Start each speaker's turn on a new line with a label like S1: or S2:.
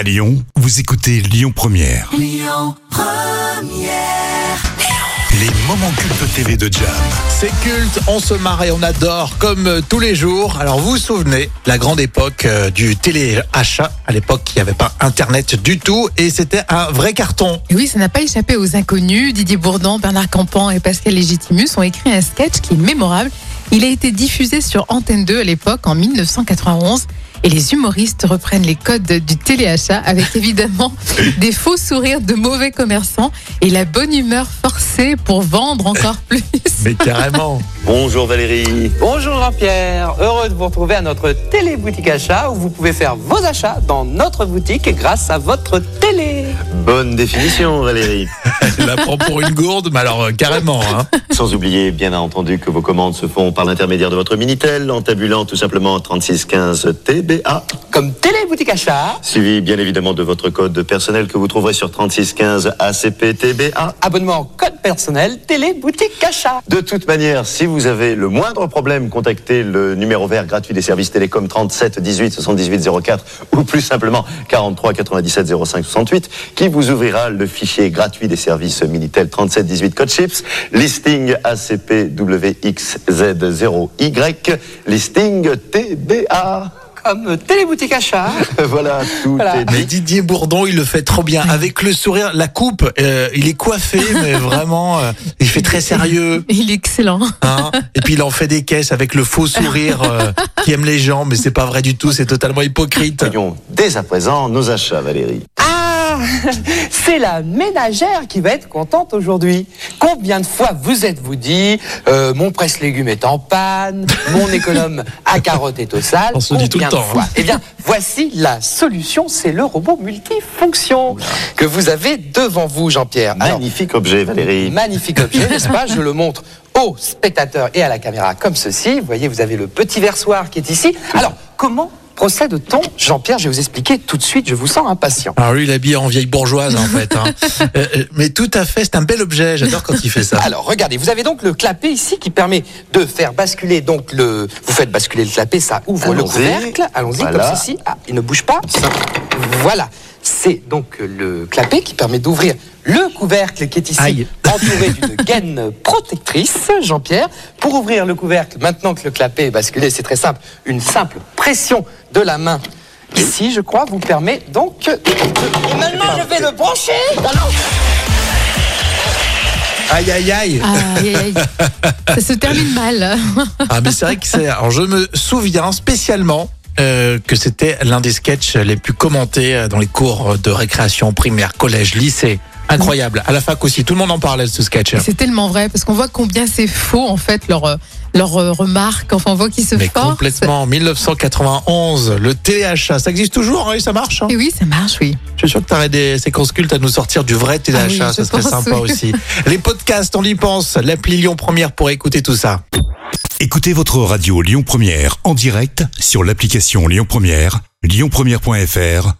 S1: À Lyon, vous écoutez Lyon Première. Les moments cultes TV de Jam.
S2: C'est culte, on se marre et on adore comme euh, tous les jours. Alors vous vous souvenez, la grande époque euh, du téléachat. À l'époque, il n'y avait pas Internet du tout et c'était un vrai carton.
S3: Et oui, ça n'a pas échappé aux inconnus. Didier Bourdon, Bernard Campan et Pascal Légitimus ont écrit un sketch qui est mémorable. Il a été diffusé sur Antenne 2 à l'époque en 1991. Et les humoristes reprennent les codes du téléachat avec évidemment des faux sourires de mauvais commerçants et la bonne humeur forcée pour vendre encore plus.
S2: Mais carrément.
S4: Bonjour Valérie.
S5: Bonjour Jean-Pierre, heureux de vous retrouver à notre télé-boutique achat où vous pouvez faire vos achats dans notre boutique grâce à votre télé.
S4: Bonne définition Valérie.
S2: Elle la prend pour une gourde, mais alors euh, carrément. Hein.
S4: Sans oublier bien entendu que vos commandes se font par l'intermédiaire de votre Minitel en tabulant tout simplement 3615 TBA.
S5: Comme télé-boutique achat,
S4: Suivi bien évidemment de votre code personnel que vous trouverez sur 3615 ACP TBA.
S5: abonnement code personnel télé-boutique achat.
S4: De toute manière, si vous avez le moindre problème, contactez le numéro vert gratuit des services télécoms 37 18 78 04 ou plus simplement 43 97 05 68 qui vous ouvrira le fichier gratuit des services Minitel 37 18 code chips, listing ACP WXZ0Y, listing TBA.
S5: Comme télé-boutique achat.
S4: voilà, tout
S5: Voilà.
S4: est
S2: Mais
S4: dit.
S2: Didier Bourdon, il le fait trop bien. Avec le sourire, la coupe, euh, il est coiffé, mais vraiment, euh, il fait très sérieux.
S3: Il est excellent.
S2: Hein et puis il en fait des caisses avec le faux sourire euh, qui aime les gens, mais c'est pas vrai du tout, c'est totalement hypocrite.
S4: Voyons dès à présent nos achats, Valérie.
S5: Ah, c'est la ménagère qui va être contente aujourd'hui. Combien de fois vous êtes-vous dit, euh, mon presse-légumes est en panne, mon économe à carottes est au sale
S2: On se dit tout le temps, hein.
S5: Eh bien, voici la solution, c'est le robot multifonction que vous avez devant vous, Jean-Pierre. Alors,
S4: Magnifique objet, Valérie.
S5: Magnifique objet, n'est-ce pas? Je le montre aux spectateurs et à la caméra comme ceci. Vous voyez, vous avez le petit versoir qui est ici. Alors, comment procède-t-on Jean-Pierre, je vais vous expliquer tout de suite, je vous sens impatient.
S2: Alors lui, il est habillé en vieille bourgeoise en fait. hein. Euh, euh, mais tout à fait, c'est un bel objet. J'adore quand il fait ça.
S5: Alors, regardez, vous avez donc le clapet ici qui permet de faire basculer donc le. Vous faites basculer le clapet, ça ouvre le couvercle. Allons-y,
S4: Voilà.
S5: comme ceci. Ah, il ne bouge pas. Voilà. C'est donc le clapet qui permet d'ouvrir le couvercle qui est ici
S2: Aïe.
S5: Entouré d'une gaine protectrice, Jean-Pierre. Pour ouvrir le couvercle, maintenant que le clapet est basculé, c'est très simple. Une simple pression de la main ici, je crois, vous permet donc. de- Et maintenant, je vais le brancher. Alors,
S2: Aïe aïe aïe.
S3: Aïe, aïe, aïe. Ça se termine mal.
S2: Ah mais c'est vrai que c'est. Alors je me souviens spécialement. euh, que c'était l'un des sketchs les plus commentés euh, dans les cours de récréation primaire, collège, lycée. Incroyable. À la fac aussi, tout le monde en parlait de ce sketch.
S3: C'est tellement vrai parce qu'on voit combien c'est faux en fait leur euh, leurs euh, remarques. Enfin, on voit qu'ils se
S2: Mais
S3: forcent.
S2: complètement. 1991, le téléachat, ça existe toujours hein, et ça marche. hein
S3: Et oui, ça marche, oui.
S2: Je suis sûr que tu aurais des séquences cultes à nous sortir du vrai téléachat,
S3: Ah oui,
S2: ça
S3: je
S2: serait
S3: pense,
S2: sympa
S3: oui.
S2: aussi. Les podcasts, on y pense. L'appli Lyon Première pour écouter tout ça.
S1: Écoutez votre radio Lyon Première en direct sur l'application Lyon Première, lyonpremière.fr